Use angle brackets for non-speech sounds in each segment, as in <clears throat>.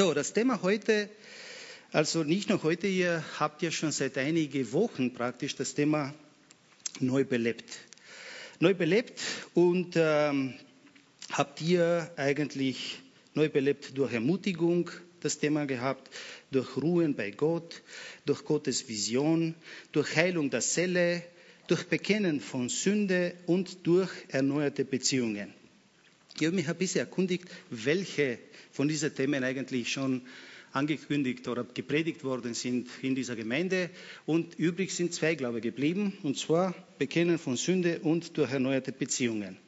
So, das Thema heute, also nicht nur heute, ihr habt ja schon seit einigen Wochen praktisch das Thema neu belebt. Neu belebt und ähm, habt ihr eigentlich neu belebt durch Ermutigung das Thema gehabt, durch Ruhen bei Gott, durch Gottes Vision, durch Heilung der Seele, durch Bekennen von Sünde und durch erneuerte Beziehungen. Ich habe mich ein bisschen erkundigt, welche von diesen Themen eigentlich schon angekündigt oder gepredigt worden sind in dieser Gemeinde. Und übrig sind zwei, glaube ich, geblieben, und zwar Bekennen von Sünde und durch erneuerte Beziehungen.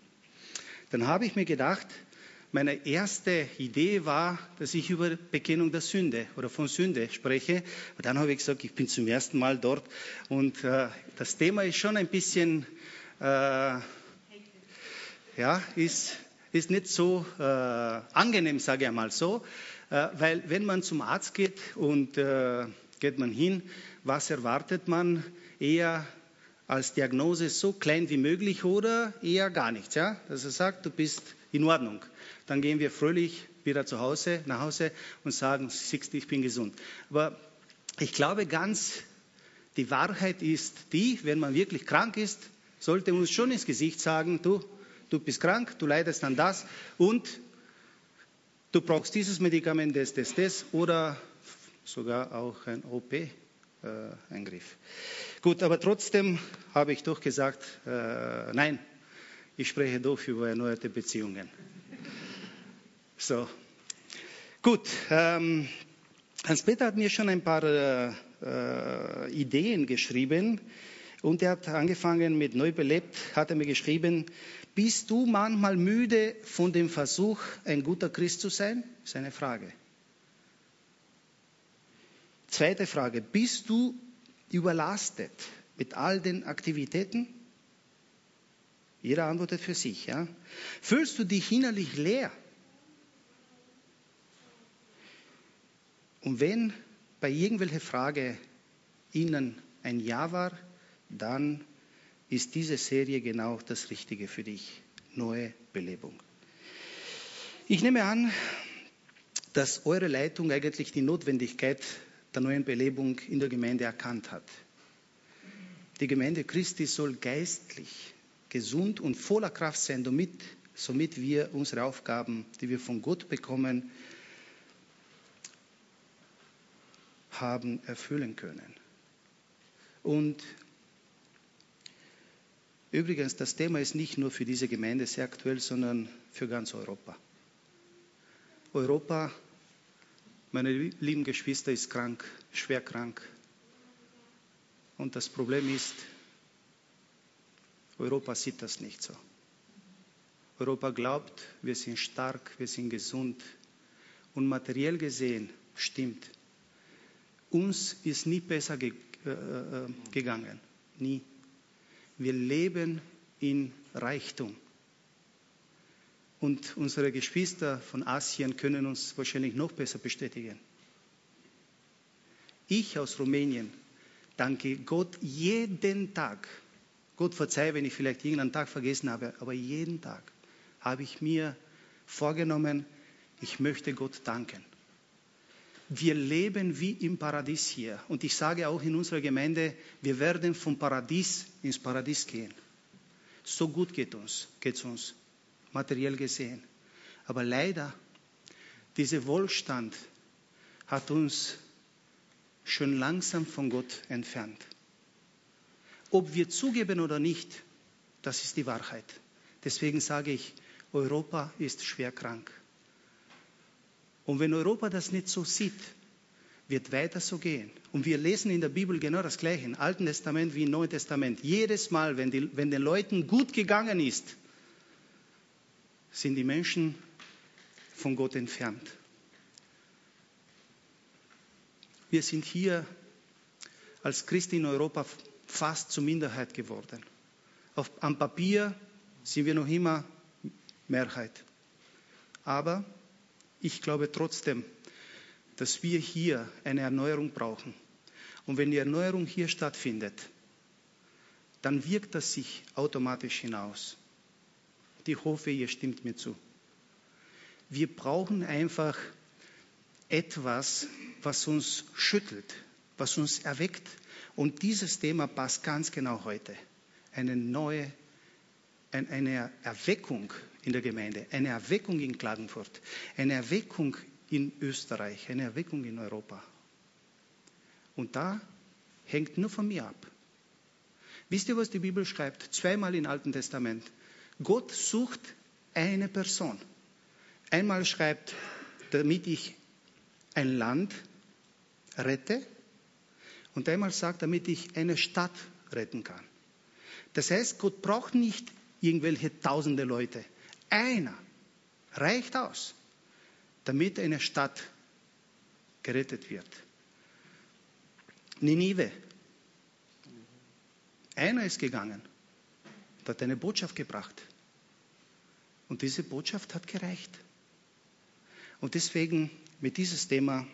Dann habe ich mir gedacht, meine erste Idee war, dass ich über Bekennung der Sünde oder von Sünde spreche. Und dann habe ich gesagt, ich bin zum ersten Mal dort und äh, das Thema ist schon ein bisschen, äh, ja, ist, ist nicht so äh, angenehm, sage ich einmal so, äh, weil wenn man zum Arzt geht und äh, geht man hin, was erwartet man? Eher als Diagnose so klein wie möglich oder eher gar nichts. Ja? Dass er sagt, du bist in Ordnung. Dann gehen wir fröhlich wieder zu Hause, nach Hause und sagen, siehst ich bin gesund. Aber ich glaube ganz, die Wahrheit ist die, wenn man wirklich krank ist, sollte uns schon ins Gesicht sagen, du, du bist krank, du leidest an das und du brauchst dieses Medikament, das, das, das oder sogar auch ein OP-Eingriff. Äh, Gut, aber trotzdem habe ich doch gesagt, äh, nein, ich spreche doch über erneuerte Beziehungen. So, gut. Ähm, Hans-Peter hat mir schon ein paar äh, äh, Ideen geschrieben und er hat angefangen mit neu belebt, hat er mir geschrieben, bist du manchmal müde von dem Versuch, ein guter Christ zu sein? Das ist eine Frage. Zweite Frage, bist du überlastet mit all den Aktivitäten? Jeder antwortet für sich. Ja? Fühlst du dich innerlich leer? Und wenn bei irgendwelcher Frage Ihnen ein Ja war, dann ist diese Serie genau das Richtige für dich. Neue Belebung. Ich nehme an, dass eure Leitung eigentlich die Notwendigkeit der neuen Belebung in der Gemeinde erkannt hat. Die Gemeinde Christi soll geistlich gesund und voller Kraft sein, damit somit wir unsere Aufgaben, die wir von Gott bekommen haben, erfüllen können. Und übrigens, das Thema ist nicht nur für diese Gemeinde sehr aktuell, sondern für ganz Europa. Europa, meine lieben Geschwister, ist krank, schwer krank. Und das Problem ist, Europa sieht das nicht so. Europa glaubt, wir sind stark, wir sind gesund. Und materiell gesehen stimmt. Uns ist nie besser ge äh, äh, gegangen. Nie. Wir leben in Reichtum. Und unsere Geschwister von Asien können uns wahrscheinlich noch besser bestätigen. Ich aus Rumänien danke Gott jeden Tag Gott verzeih, wenn ich vielleicht irgendeinen Tag vergessen habe, aber jeden Tag habe ich mir vorgenommen, ich möchte Gott danken. Wir leben wie im Paradies hier. Und ich sage auch in unserer Gemeinde, wir werden vom Paradies ins Paradies gehen. So gut geht uns, geht's uns, materiell gesehen. Aber leider, dieser Wohlstand hat uns schon langsam von Gott entfernt. Ob wir zugeben oder nicht, das ist die Wahrheit. Deswegen sage ich, Europa ist schwer krank. Und wenn Europa das nicht so sieht, wird weiter so gehen. Und wir lesen in der Bibel genau das Gleiche, im Alten Testament wie im Neuen Testament. Jedes Mal, wenn, die, wenn den Leuten gut gegangen ist, sind die Menschen von Gott entfernt. Wir sind hier als Christen in Europa fast zur Minderheit geworden. Auf, am Papier sind wir noch immer Mehrheit. Aber ich glaube trotzdem, dass wir hier eine Erneuerung brauchen. Und wenn die Erneuerung hier stattfindet, dann wirkt das sich automatisch hinaus. Ich hoffe, ihr stimmt mir zu. Wir brauchen einfach etwas, was uns schüttelt, was uns erweckt. Und dieses Thema passt ganz genau heute. Eine neue, eine Erweckung in der Gemeinde, eine Erweckung in Klagenfurt, eine Erweckung in Österreich, eine Erweckung in Europa. Und da hängt nur von mir ab. Wisst ihr, was die Bibel schreibt? Zweimal im Alten Testament. Gott sucht eine Person. Einmal schreibt, damit ich ein Land rette und einmal sagt, damit ich eine Stadt retten kann. Das heißt, Gott braucht nicht irgendwelche tausende Leute. Einer reicht aus, damit eine Stadt gerettet wird. Ninive. Einer ist gegangen und hat eine Botschaft gebracht. Und diese Botschaft hat gereicht. Und deswegen mit dieses Thema,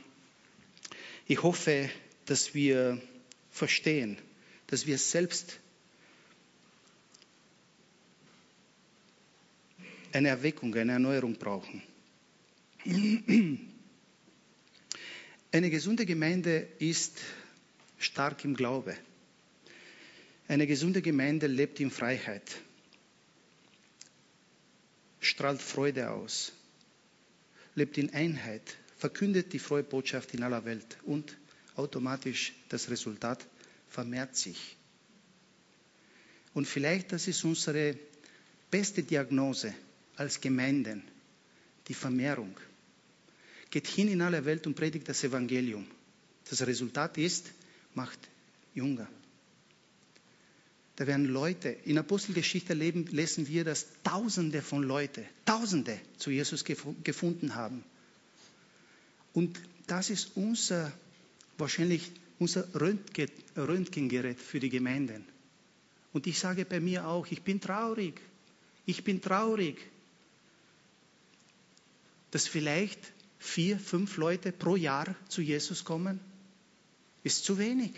ich hoffe, dass wir verstehen, dass wir selbst eine Erweckung, eine Erneuerung brauchen. Eine gesunde Gemeinde ist stark im Glaube. Eine gesunde Gemeinde lebt in Freiheit, strahlt Freude aus, lebt in Einheit, verkündet die frohe Botschaft in aller Welt und automatisch das Resultat vermehrt sich. Und vielleicht das ist unsere beste Diagnose als Gemeinden, die Vermehrung. Geht hin in alle Welt und predigt das Evangelium. Das Resultat ist, macht jünger. Da werden Leute, in Apostelgeschichte lesen wir, dass Tausende von Leuten, Tausende zu Jesus gefunden haben. Und das ist unser, wahrscheinlich unser Röntgengerät für die Gemeinden. Und ich sage bei mir auch, ich bin traurig. Ich bin traurig, dass vielleicht vier, fünf Leute pro Jahr zu Jesus kommen. Ist zu wenig.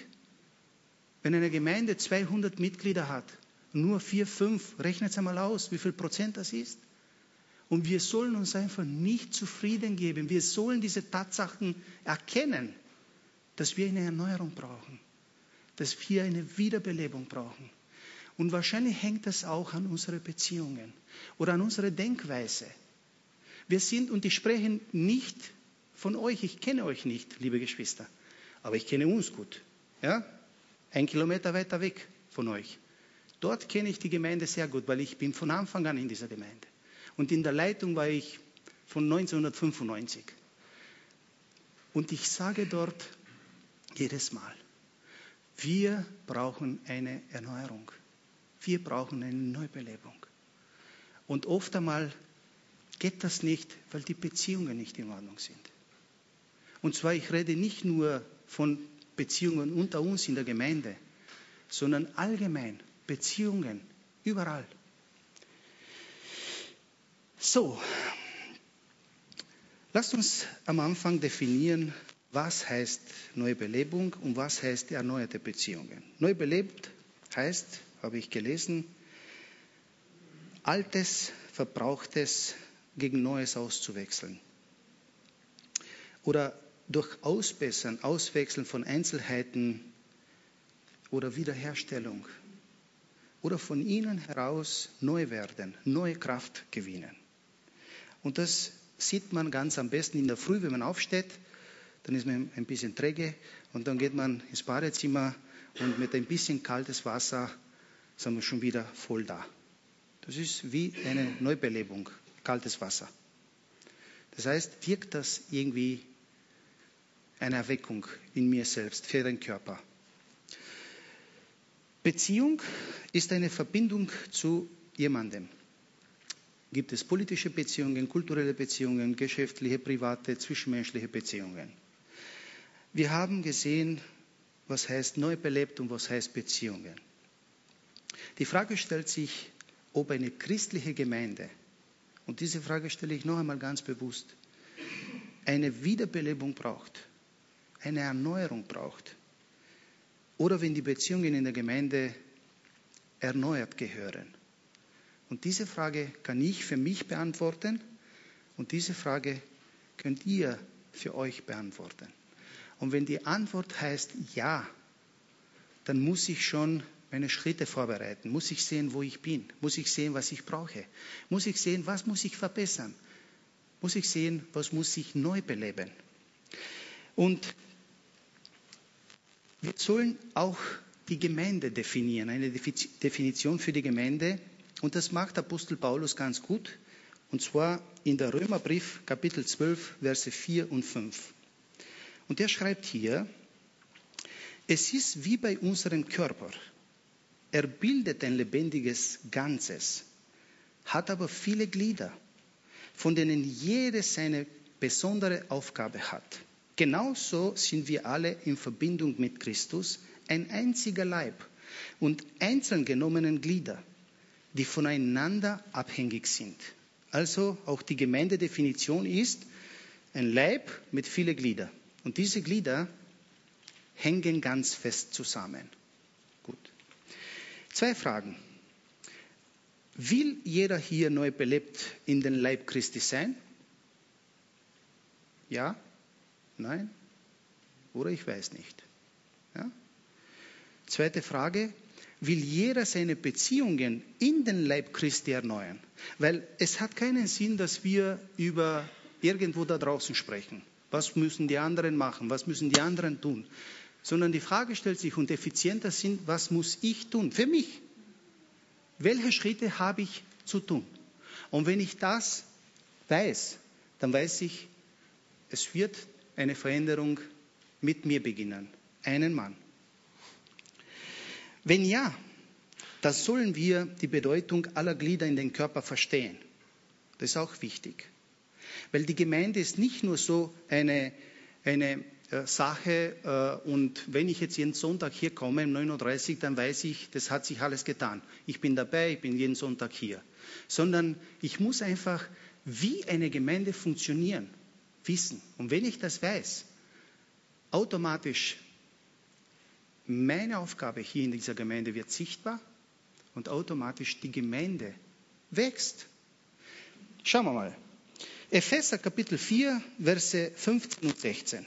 Wenn eine Gemeinde 200 Mitglieder hat, nur vier, fünf, rechnet es einmal aus, wie viel Prozent das ist. Und wir sollen uns einfach nicht zufrieden geben. Wir sollen diese Tatsachen erkennen, dass wir eine Erneuerung brauchen, dass wir eine Wiederbelebung brauchen. Und wahrscheinlich hängt das auch an unsere Beziehungen oder an unsere Denkweise. Wir sind, und ich spreche nicht von euch, ich kenne euch nicht, liebe Geschwister, aber ich kenne uns gut. Ja? ein Kilometer weiter weg von euch. Dort kenne ich die Gemeinde sehr gut, weil ich bin von Anfang an in dieser Gemeinde. Und in der Leitung war ich von 1995. Und ich sage dort jedes Mal, wir brauchen eine Erneuerung. Wir brauchen eine Neubelebung. Und oft einmal geht das nicht, weil die Beziehungen nicht in Ordnung sind. Und zwar, ich rede nicht nur von Beziehungen unter uns in der Gemeinde, sondern allgemein Beziehungen überall. So, lasst uns am Anfang definieren, was heißt Neubelebung und was heißt erneuerte Beziehungen. Neubelebt heißt, habe ich gelesen, Altes, Verbrauchtes gegen Neues auszuwechseln. Oder durch Ausbessern, Auswechseln von Einzelheiten oder Wiederherstellung oder von ihnen heraus neu werden, neue Kraft gewinnen. Und das sieht man ganz am besten in der Früh, wenn man aufsteht, dann ist man ein bisschen träge und dann geht man ins Badezimmer und mit ein bisschen kaltes Wasser sind wir schon wieder voll da. Das ist wie eine Neubelebung, kaltes Wasser. Das heißt, wirkt das irgendwie eine Erweckung in mir selbst, für den Körper. Beziehung ist eine Verbindung zu jemandem. Gibt es politische Beziehungen, kulturelle Beziehungen, geschäftliche, private, zwischenmenschliche Beziehungen? Wir haben gesehen, was heißt neu belebt und was heißt Beziehungen. Die Frage stellt sich, ob eine christliche Gemeinde, und diese Frage stelle ich noch einmal ganz bewusst, eine Wiederbelebung braucht eine Erneuerung braucht. Oder wenn die Beziehungen in der Gemeinde erneuert gehören. Und diese Frage kann ich für mich beantworten und diese Frage könnt ihr für euch beantworten. Und wenn die Antwort heißt ja, dann muss ich schon meine Schritte vorbereiten, muss ich sehen, wo ich bin, muss ich sehen, was ich brauche, muss ich sehen, was muss ich verbessern, muss ich sehen, was muss ich neu beleben. Und wir sollen auch die Gemeinde definieren, eine Definition für die Gemeinde. Und das macht Apostel Paulus ganz gut. Und zwar in der Römerbrief Kapitel 12, Verse 4 und 5. Und er schreibt hier, es ist wie bei unserem Körper. Er bildet ein lebendiges Ganzes, hat aber viele Glieder, von denen jede seine besondere Aufgabe hat. Genauso sind wir alle in Verbindung mit Christus ein einziger Leib und einzeln genommenen Glieder, die voneinander abhängig sind. Also auch die Gemeindedefinition ist ein Leib mit vielen Gliedern. Und diese Glieder hängen ganz fest zusammen. Zwei Fragen. Will jeder hier neu belebt in den Leib Christi sein? Ja? Nein? Oder ich weiß nicht. Ja? Zweite Frage. Will jeder seine Beziehungen in den Leib Christi erneuern? Weil es hat keinen Sinn, dass wir über irgendwo da draußen sprechen. Was müssen die anderen machen? Was müssen die anderen tun? Sondern die Frage stellt sich und effizienter sind, was muss ich tun? Für mich. Welche Schritte habe ich zu tun? Und wenn ich das weiß, dann weiß ich, es wird eine Veränderung mit mir beginnen. Einen Mann. Wenn ja, dann sollen wir die Bedeutung aller Glieder in den Körper verstehen. Das ist auch wichtig. Weil die Gemeinde ist nicht nur so eine, eine Sache äh, und wenn ich jetzt jeden Sonntag hier komme, um 9.30 Uhr, dann weiß ich, das hat sich alles getan. Ich bin dabei, ich bin jeden Sonntag hier. Sondern ich muss einfach, wie eine Gemeinde funktionieren, wissen. Und wenn ich das weiß, automatisch meine Aufgabe hier in dieser Gemeinde wird sichtbar und automatisch die Gemeinde wächst. Schauen wir mal. Epheser Kapitel 4, Verse 15 und 16.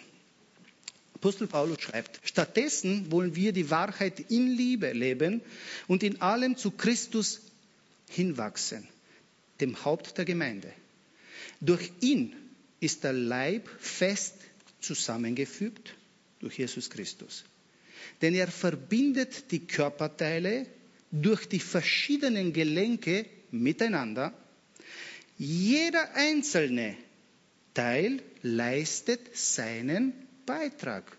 Apostel Paulus schreibt, stattdessen wollen wir die Wahrheit in Liebe leben und in allem zu Christus hinwachsen, dem Haupt der Gemeinde. Durch ihn ist der Leib fest zusammengefügt, durch Jesus Christus. Denn er verbindet die Körperteile durch die verschiedenen Gelenke miteinander. Jeder einzelne Teil leistet seinen Beitrag.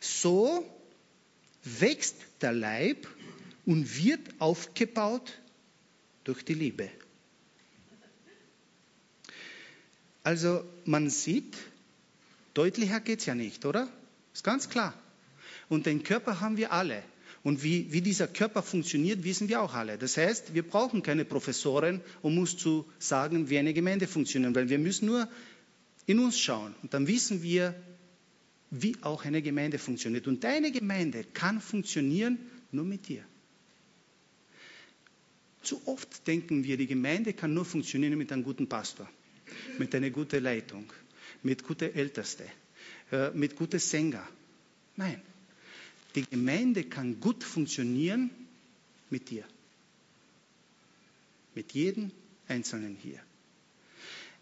So wächst der Leib und wird aufgebaut durch die Liebe. Also man sieht, deutlicher geht es ja nicht, oder? Ist ganz klar. Und den Körper haben wir alle. Und wie, wie, dieser Körper funktioniert, wissen wir auch alle. Das heißt, wir brauchen keine Professoren, um uns zu sagen, wie eine Gemeinde funktioniert, weil wir müssen nur in uns schauen. Und dann wissen wir, wie auch eine Gemeinde funktioniert. Und deine Gemeinde kann funktionieren nur mit dir. Zu oft denken wir, die Gemeinde kann nur funktionieren mit einem guten Pastor, mit einer guten Leitung, mit guten Ältesten, äh, mit guten Sänger. Nein, die Gemeinde kann gut funktionieren mit dir. Mit jedem Einzelnen hier.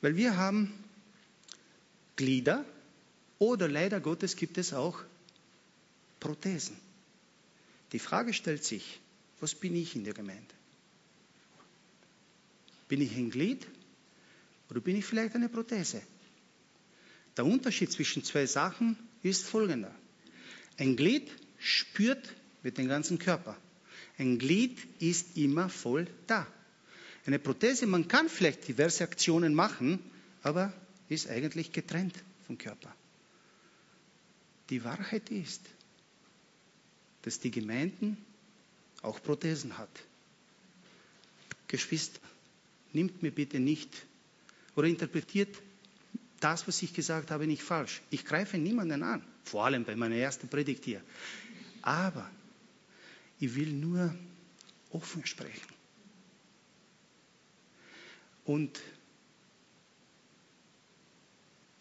Weil wir haben Glieder, oder leider Gottes gibt es auch Prothesen. Die Frage stellt sich, was bin ich in der Gemeinde? Bin ich ein Glied oder bin ich vielleicht eine Prothese? Der Unterschied zwischen zwei Sachen ist folgender. Ein Glied spürt mit dem ganzen Körper. Ein Glied ist immer voll da. Eine Prothese, man kann vielleicht diverse Aktionen machen, aber ist eigentlich getrennt vom Körper. Die Wahrheit ist, dass die Gemeinden auch Prothesen hat. Geschwister, nimmt mir bitte nicht oder interpretiert das, was ich gesagt habe, nicht falsch. Ich greife niemanden an, vor allem bei meiner ersten Predigt hier. Aber ich will nur offen sprechen. Und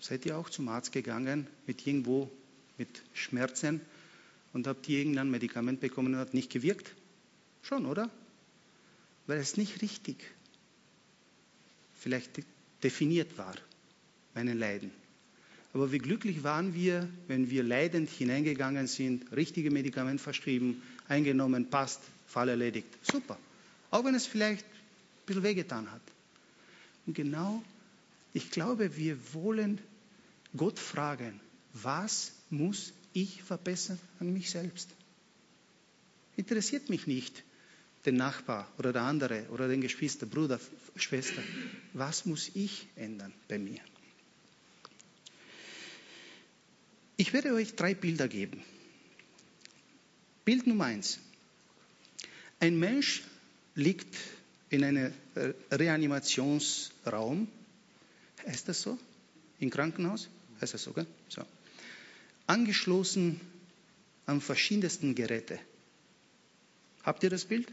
Seid ihr auch zum Arzt gegangen mit irgendwo mit Schmerzen und habt ihr irgendein Medikament bekommen und hat nicht gewirkt? Schon, oder? Weil es nicht richtig vielleicht definiert war, meinen Leiden. Aber wie glücklich waren wir, wenn wir leidend hineingegangen sind, richtige Medikamente verschrieben, eingenommen, passt, Fall erledigt. Super. Auch wenn es vielleicht ein bisschen wehgetan hat. Und genau, ich glaube, wir wollen Gott fragen, was muss ich verbessern an mich selbst? Interessiert mich nicht der Nachbar oder der andere oder den Geschwister, Bruder, Schwester. Was muss ich ändern bei mir? Ich werde euch drei Bilder geben. Bild Nummer eins. Ein Mensch liegt in einem Reanimationsraum. Heißt das so? Im Krankenhaus? Heißt das so, gell? So. Angeschlossen an verschiedensten Geräte. Habt ihr das Bild?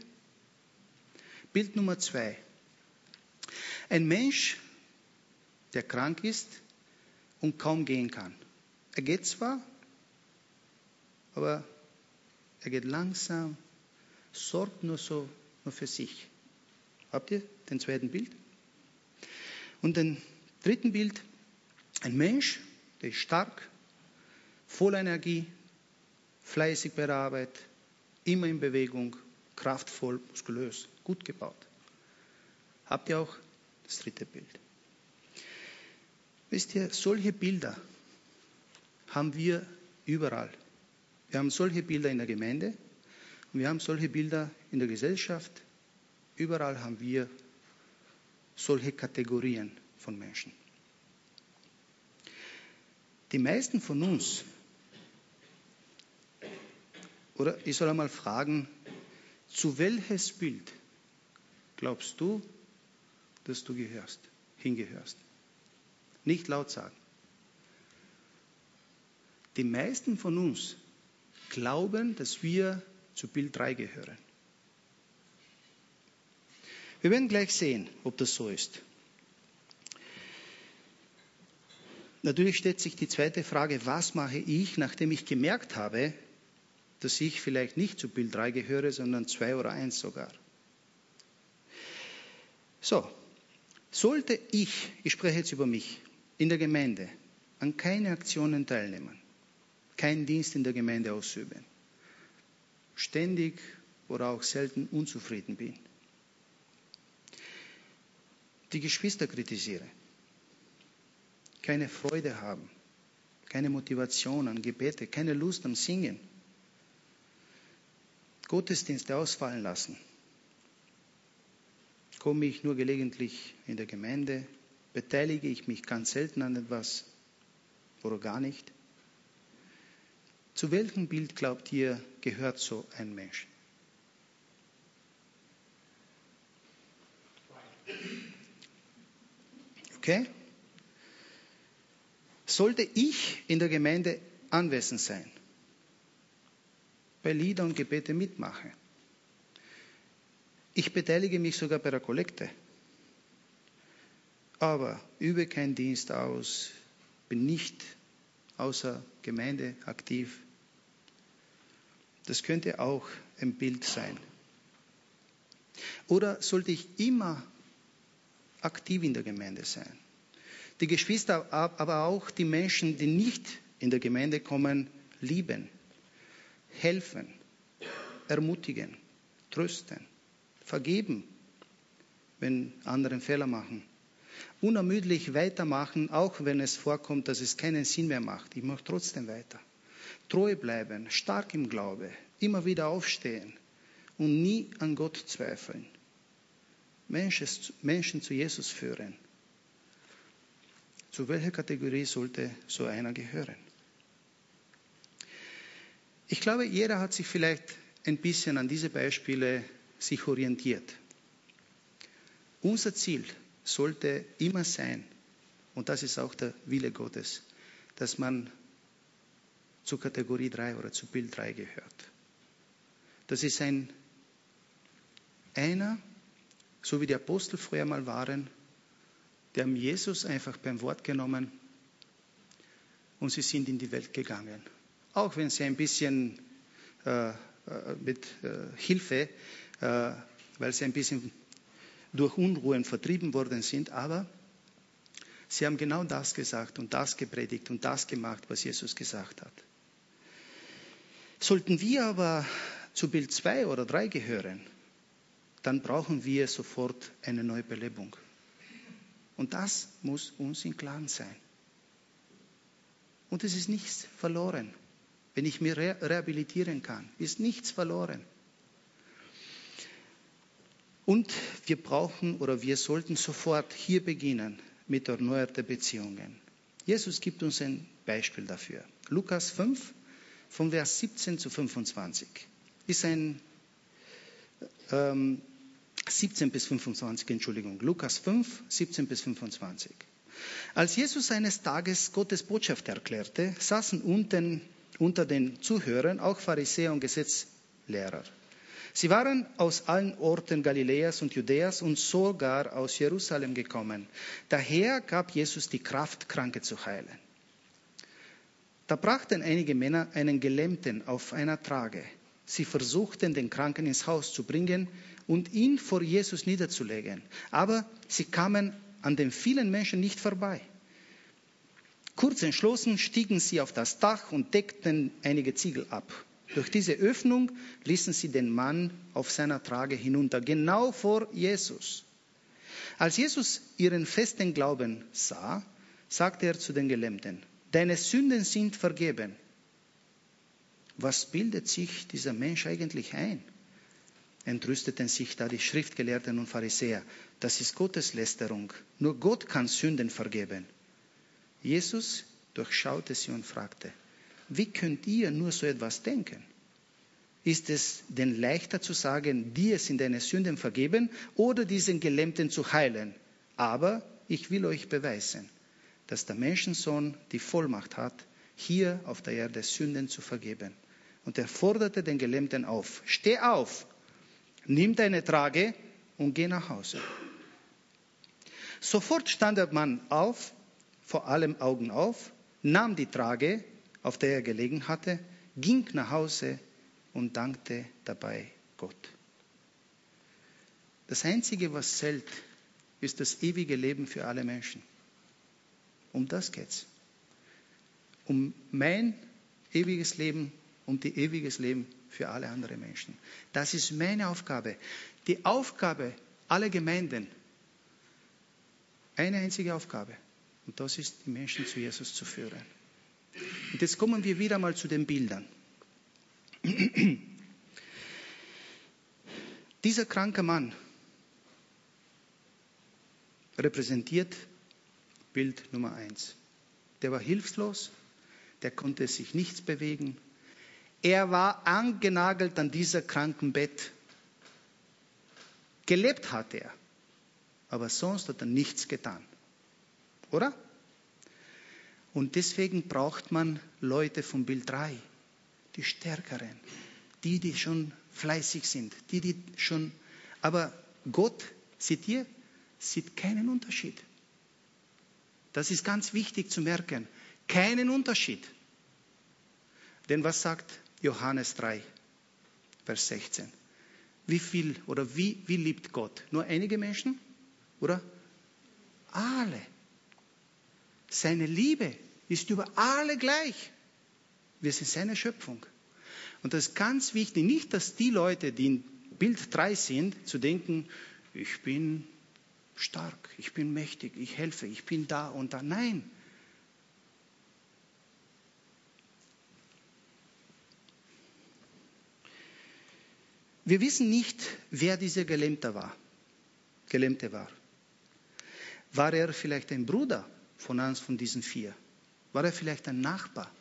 Bild Nummer zwei. Ein Mensch, der krank ist und kaum gehen kann. Er geht zwar, aber er geht langsam, sorgt nur so nur für sich. Habt ihr den zweiten Bild? Und den dritten Bild, ein Mensch, der ist stark, voller Energie, fleißig bei der Arbeit, immer in Bewegung, kraftvoll, muskulös, gut gebaut. Habt ihr auch das dritte Bild? Wisst ihr, solche Bilder haben wir überall. Wir haben solche Bilder in der Gemeinde und wir haben solche Bilder in der Gesellschaft. Überall haben wir solche Kategorien von Menschen. Die meisten von uns, oder ich soll einmal fragen, zu welches Bild glaubst du, dass du gehörst, hingehörst? Nicht laut sagen. Die meisten von uns glauben, dass wir zu Bild 3 gehören. Wir werden gleich sehen, ob das so ist. Natürlich stellt sich die zweite Frage, was mache ich, nachdem ich gemerkt habe, dass ich vielleicht nicht zu Bild 3 gehöre, sondern 2 oder 1 sogar. So, sollte ich, ich spreche jetzt über mich, in der Gemeinde an keine Aktionen teilnehmen, keinen Dienst in der Gemeinde ausüben, ständig oder auch selten unzufrieden bin, die Geschwister kritisiere, keine Freude haben, keine Motivation an Gebete, keine Lust am Singen, Gottesdienste ausfallen lassen, komme ich nur gelegentlich in der Gemeinde, beteilige ich mich ganz selten an etwas oder gar nicht. Zu welchem Bild glaubt ihr, gehört so ein Mensch? Okay? Sollte ich in der Gemeinde anwesend sein, bei Lieder und Gebete mitmache, ich beteilige mich sogar bei der Kollekte, aber übe keinen Dienst aus, bin nicht außer Gemeinde aktiv. Das könnte auch ein Bild sein. Oder sollte ich immer aktiv in der Gemeinde sein? Die Geschwister, aber auch die Menschen, die nicht in der Gemeinde kommen, lieben, helfen, ermutigen, trösten, vergeben, wenn andere Fehler machen unermüdlich weitermachen, auch wenn es vorkommt, dass es keinen Sinn mehr macht. Ich mache trotzdem weiter. Treu bleiben, stark im Glaube, immer wieder aufstehen und nie an Gott zweifeln. Menschen zu Jesus führen. Zu welcher Kategorie sollte so einer gehören? Ich glaube, jeder hat sich vielleicht ein bisschen an diese Beispiele sich orientiert. Unser Ziel sollte immer sein, und das ist auch der Wille Gottes, dass man zur Kategorie 3 oder zu Bild 3 gehört. Das ist ein einer, so wie die Apostel früher mal waren, die haben Jesus einfach beim Wort genommen und sie sind in die Welt gegangen. Auch wenn sie ein bisschen äh, äh mit äh, Hilfe, äh, weil sie ein bisschen durch Unruhen vertrieben worden sind, aber sie haben genau das gesagt und das gepredigt und das gemacht, was Jesus gesagt hat. Sollten wir aber zu Bild 2 oder 3 gehören, dann brauchen wir sofort eine neue Belebung. Und das muss uns im Klaren sein. Und es ist nichts verloren. Wenn ich mich rehabilitieren kann, ist nichts verloren. Und wir brauchen oder wir sollten sofort hier beginnen mit erneuerten Beziehungen. Jesus gibt uns ein Beispiel dafür. Lukas 5, von Vers 17 zu 25, ist ein ähm, 17 bis 25, Entschuldigung, Lukas 5, 17 bis 25. Als Jesus eines Tages Gottes Botschaft erklärte, saßen unten, unter den Zuhörern auch Pharisäer und Gesetzlehrer. Sie waren aus allen Orten Galiläas und Judäas und sogar aus Jerusalem gekommen. Daher gab Jesus die Kraft, Kranke zu heilen. Da brachten einige Männer einen Gelähmten auf einer Trage. Sie versuchten, den Kranken ins Haus zu bringen und ihn vor Jesus niederzulegen. Aber sie kamen an den vielen Menschen nicht vorbei. Kurz entschlossen stiegen sie auf das Dach und deckten einige Ziegel ab. Durch diese Öffnung ließen sie den Mann auf seiner Trage hinunter, genau vor Jesus. Als Jesus ihren festen Glauben sah, sagte er zu den Gelähmten, deine Sünden sind vergeben. Was bildet sich dieser Mensch eigentlich ein? entrüsteten sich da die Schriftgelehrten und Pharisäer. Das ist Gotteslästerung. Nur Gott kann Sünden vergeben. Jesus durchschaute sie und fragte, wie könnt ihr nur so etwas denken? Ist es denn leichter zu sagen, dir sind deine Sünden vergeben oder diesen Gelähmten zu heilen? Aber ich will euch beweisen, dass der Menschensohn die Vollmacht hat, hier auf der Erde Sünden zu vergeben. Und er forderte den Gelähmten auf, steh auf, nimm deine Trage und geh nach Hause. Sofort stand der Mann auf, vor allem Augen auf, nahm die Trage, auf der er gelegen hatte, ging nach Hause und dankte dabei Gott. Das Einzige, was zählt, ist das ewige Leben für alle Menschen. Um das geht's. Um mein ewiges Leben, um die ewiges Leben für alle anderen Menschen. Das ist meine Aufgabe. Die Aufgabe aller Gemeinden, eine einzige Aufgabe. Und das ist, die Menschen zu Jesus zu führen. Und jetzt kommen wir wieder mal zu den Bildern. <clears throat> Dieser kranke Mann repräsentiert Bild Nummer eins. Der war hilflos, der konnte sich nichts bewegen, er war angenagelt an dieser kranken Bett. Gelebt hat er, aber sonst hat er nichts getan. Oder? Und deswegen braucht man Leute von Bild 3, die Stärkeren, die, die schon fleißig sind, die, die schon. Aber Gott, seht ihr, sieht keinen Unterschied. Das ist ganz wichtig zu merken. Keinen Unterschied. Denn was sagt Johannes 3, Vers 16. Wie viel oder wie, wie liebt Gott? Nur einige Menschen? Oder? Alle. Seine Liebe ist über alle gleich. Wir sind seine Schöpfung. Und das ist ganz wichtig, nicht, dass die Leute, die in Bild 3 sind, zu denken, ich bin stark, ich bin mächtig, ich helfe, ich bin da und da. Nein, Wir wissen nicht, wer dieser Gelähmte war. Gelähmte war. War er vielleicht ein Bruder von eines von diesen vier? War er vielleicht ein Nachbar?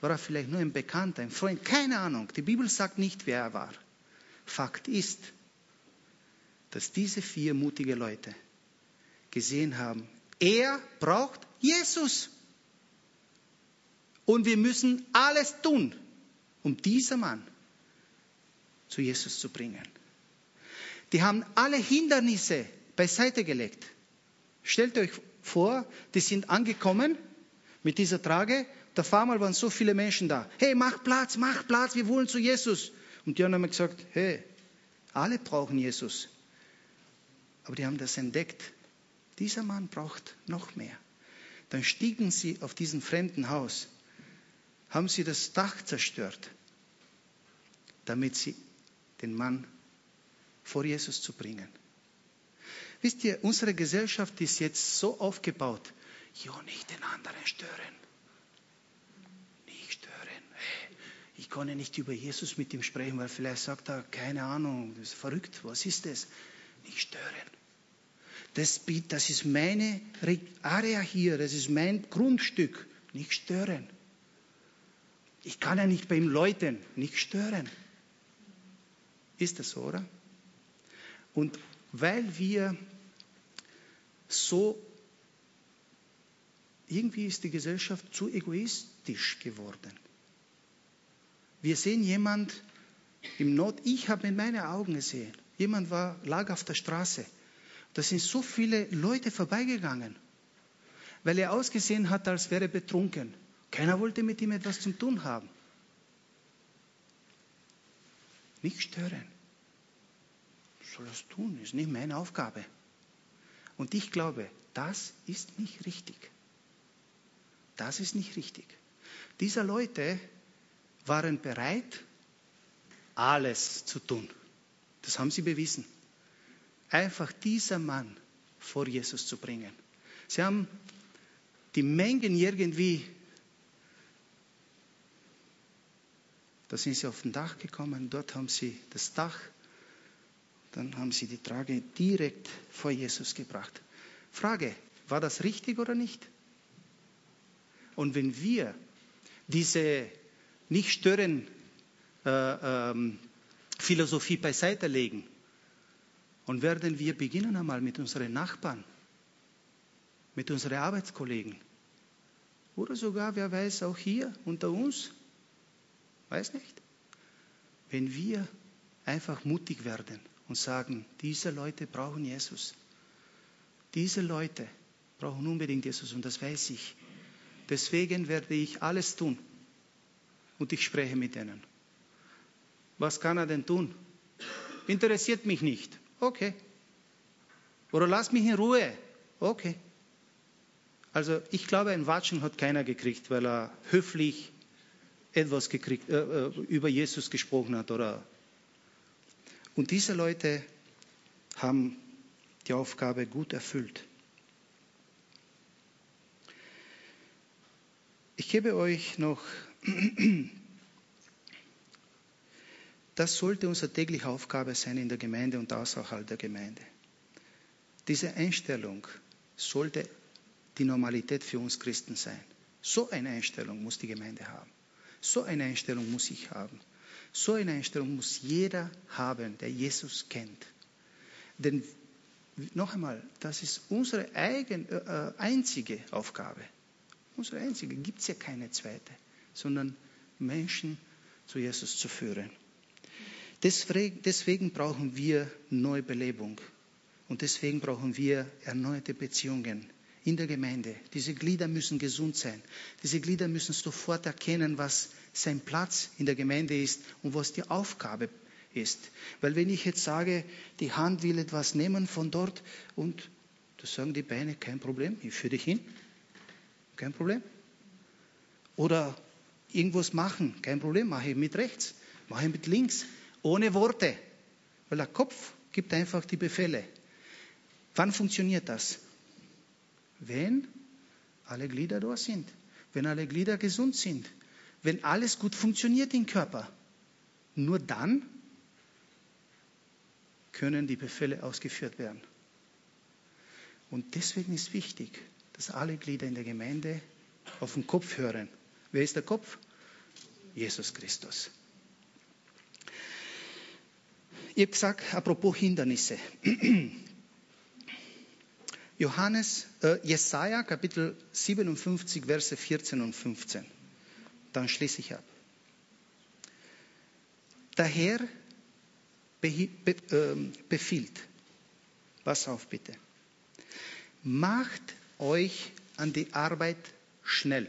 War er vielleicht nur ein Bekannter, ein Freund? Keine Ahnung. Die Bibel sagt nicht, wer er war. Fakt ist, dass diese vier mutige Leute gesehen haben, er braucht Jesus. Und wir müssen alles tun, um dieser Mann zu Jesus zu bringen. Die haben alle Hindernisse beiseite gelegt. Stellt euch vor, die sind angekommen mit dieser Trage. Da fahren mal waren so viele Menschen da. Hey, mach Platz, mach Platz, wir wollen zu Jesus. Und die haben gesagt, hey, alle brauchen Jesus. Aber die haben das entdeckt. Dieser Mann braucht noch mehr. Dann stiegen sie auf diesen fremden Haus, haben sie das Dach zerstört, damit sie den Mann vor Jesus zu bringen. Wisst ihr, unsere Gesellschaft ist jetzt so aufgebaut, ja, nicht den anderen stören. Nicht stören. Ich kann ja nicht über Jesus mit ihm sprechen, weil vielleicht sagt er, keine Ahnung, das ist verrückt, was ist das? Nicht stören. Das, das ist meine Area hier, das ist mein Grundstück. Nicht stören. Ich kann ja nicht bei ihm läuten, nicht stören. Ist das so, oder? Und weil wir so, irgendwie ist die Gesellschaft zu egoistisch geworden. Wir sehen jemand im Not, ich habe mit meinen Augen gesehen, jemand war, lag auf der Straße. Da sind so viele Leute vorbeigegangen, weil er ausgesehen hat, als wäre er betrunken. Keiner wollte mit ihm etwas zu tun haben. Nicht stören. Soll das tun, ist nicht meine Aufgabe. Und ich glaube, das ist nicht richtig. Das ist nicht richtig. Diese Leute waren bereit, alles zu tun. Das haben sie bewiesen. Einfach dieser Mann vor Jesus zu bringen. Sie haben die Mengen irgendwie, da sind sie auf den Dach gekommen, dort haben sie das Dach dann haben sie die Trage direkt vor Jesus gebracht. Frage, war das richtig oder nicht? Und wenn wir diese nicht stören äh, ähm, Philosophie beiseite legen und werden wir beginnen einmal mit unseren Nachbarn, mit unseren Arbeitskollegen oder sogar, wer weiß, auch hier unter uns, weiß nicht, wenn wir einfach mutig werden und sagen, diese Leute brauchen Jesus. Diese Leute brauchen unbedingt Jesus und das weiß ich. Deswegen werde ich alles tun und ich spreche mit ihnen. Was kann er denn tun? Interessiert mich nicht. Okay. Oder lass mich in Ruhe. Okay. Also ich glaube, ein Watschen hat keiner gekriegt, weil er höflich etwas gekriegt, äh, äh über Jesus gesprochen hat oder und diese Leute haben die Aufgabe gut erfüllt. Ich gebe euch noch, das sollte unsere tägliche Aufgabe sein in der Gemeinde und außerhalb der Gemeinde. Diese Einstellung sollte die Normalität für uns Christen sein. So eine Einstellung muss die Gemeinde haben. So eine Einstellung muss ich haben. So eine Einstellung muss jeder haben, der Jesus kennt. Denn noch einmal, das ist unsere eigen, äh, äh einzige Aufgabe. Unsere einzige, gibt es ja keine zweite, sondern Menschen zu Jesus zu führen. Deswegen, deswegen brauchen wir Neubelebung und deswegen brauchen wir erneute Beziehungen in der Gemeinde. Diese Glieder müssen gesund sein. Diese Glieder müssen sofort erkennen, was sein Platz in der Gemeinde ist und was die Aufgabe ist. Weil wenn ich jetzt sage, die Hand will etwas nehmen von dort und da sagen die Beine, kein Problem, ich führe dich hin, kein Problem. Oder irgendwas machen, kein Problem, mache ich mit rechts, mache ich mit links, ohne Worte. Weil der Kopf gibt einfach die Befehle. Wann funktioniert das? Wenn alle Glieder da sind, wenn alle Glieder gesund sind, wenn alles gut funktioniert im Körper. Nur dann können die Befehle ausgeführt werden. Und deswegen ist wichtig, dass alle Glieder in der Gemeinde auf den Kopf hören. Wer ist der Kopf? Jesus Christus. Ich habe gesagt, apropos Hindernisse. <clears throat> Johannes, äh, Jesaja, Kapitel 57, Verse 14 und 15. Dann schließe ich ab. Der Herr be, be, äh, befiehlt, pass auf bitte, macht euch an die Arbeit schnell.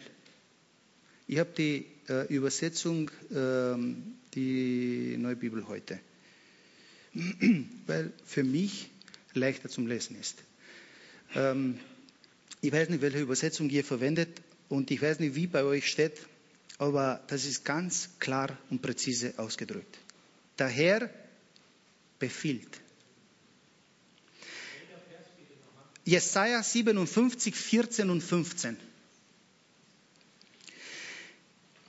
Ich habe die äh, Übersetzung, äh, die Neue Bibel heute, <clears throat> weil für mich leichter zum Lesen ist. Ähm, ich weiß nicht, welche Übersetzung ihr verwendet und ich weiß nicht, wie bei euch steht, aber das ist ganz klar und präzise ausgedrückt. Der Herr befiehlt. Jesaja 57, 14 und 15.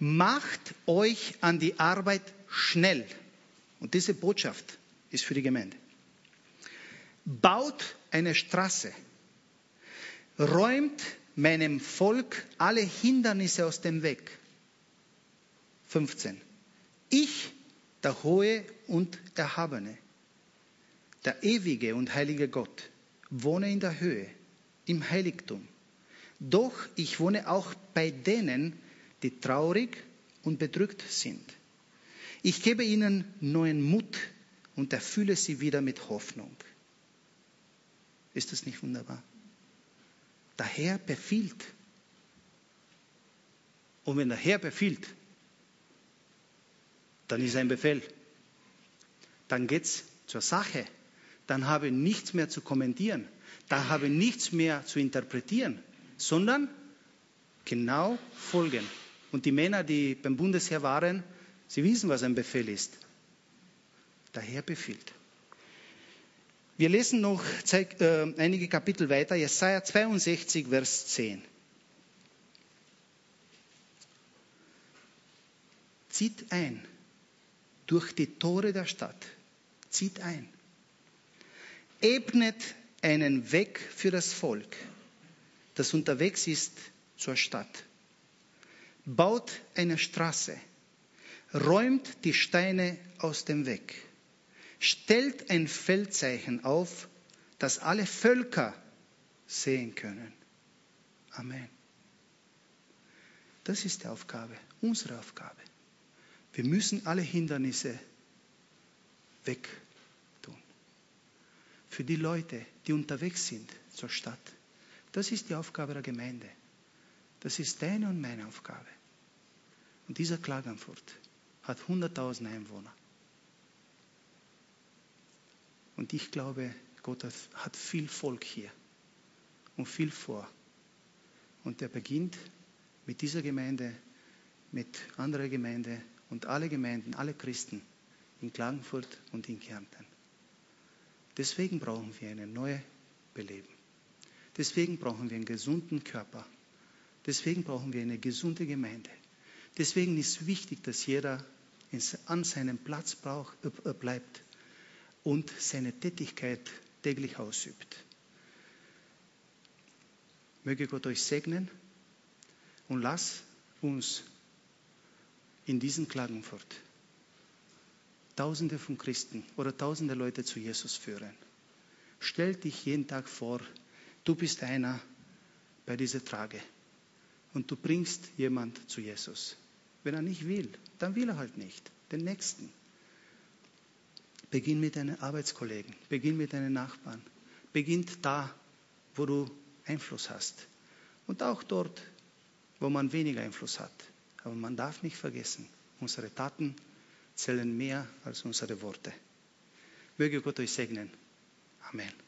Macht euch an die Arbeit schnell. Und diese Botschaft ist für die Gemeinde. Baut eine Straße. Räumt meinem Volk alle Hindernisse aus dem Weg. 15. Ich, der Hohe und Erhabene, der ewige und heilige Gott, wohne in der Höhe, im Heiligtum. Doch ich wohne auch bei denen, die traurig und bedrückt sind. Ich gebe ihnen neuen Mut und erfülle sie wieder mit Hoffnung. Ist das nicht wunderbar? Der Herr befiehlt. Und wenn der Herr befiehlt, dann ist ein Befehl. Dann geht es zur Sache dann habe ich nichts mehr zu kommentieren, da habe ich nichts mehr zu interpretieren, sondern genau folgen. Und die Männer, die beim Bundesheer waren, sie wissen, was ein Befehl ist. Der Herr befiehlt. Wir lesen noch äh, einige Kapitel weiter, Jesaja 62, Vers 10. Zieht ein durch die Tore der Stadt. Zieht ein ebnet einen Weg für das Volk, das unterwegs ist zur Stadt. Baut eine Straße, räumt die Steine aus dem Weg, stellt ein Feldzeichen auf, das alle Völker sehen können. Amen. Das ist die Aufgabe, unsere Aufgabe. Wir müssen alle Hindernisse weg für die Leute, die unterwegs sind zur Stadt. Das ist die Aufgabe der Gemeinde. Das ist deine und meine Aufgabe. Und dieser Klagenfurt hat 100.000 Einwohner. Und ich glaube, Gott hat viel Volk hier und viel vor. Und er beginnt mit dieser Gemeinde, mit anderer Gemeinde und alle Gemeinden, alle Christen in Klagenfurt und in Kärnten. Deswegen brauchen wir eine neue Beleben. Deswegen brauchen wir einen gesunden Körper. Deswegen brauchen wir eine gesunde Gemeinde. Deswegen ist wichtig, dass jeder an seinem Platz braucht, äh, bleibt und seine Tätigkeit täglich ausübt. Möge Gott euch segnen und lass uns in diesen Klagenfurt Tausende von Christen oder tausende Leute zu Jesus führen. Stell dich jeden Tag vor, du bist einer bei dieser Trage und du bringst jemand zu Jesus. Wenn er nicht will, dann will er halt nicht. Den Nächsten. Beginn mit deinen Arbeitskollegen, beginn mit deinen Nachbarn. Beginn da, wo du Einfluss hast. Und auch dort, wo man weniger Einfluss hat. Aber man darf nicht vergessen, unsere Taten zählen mehr als unsere Worte. Möge Gott euch segnen. Amen.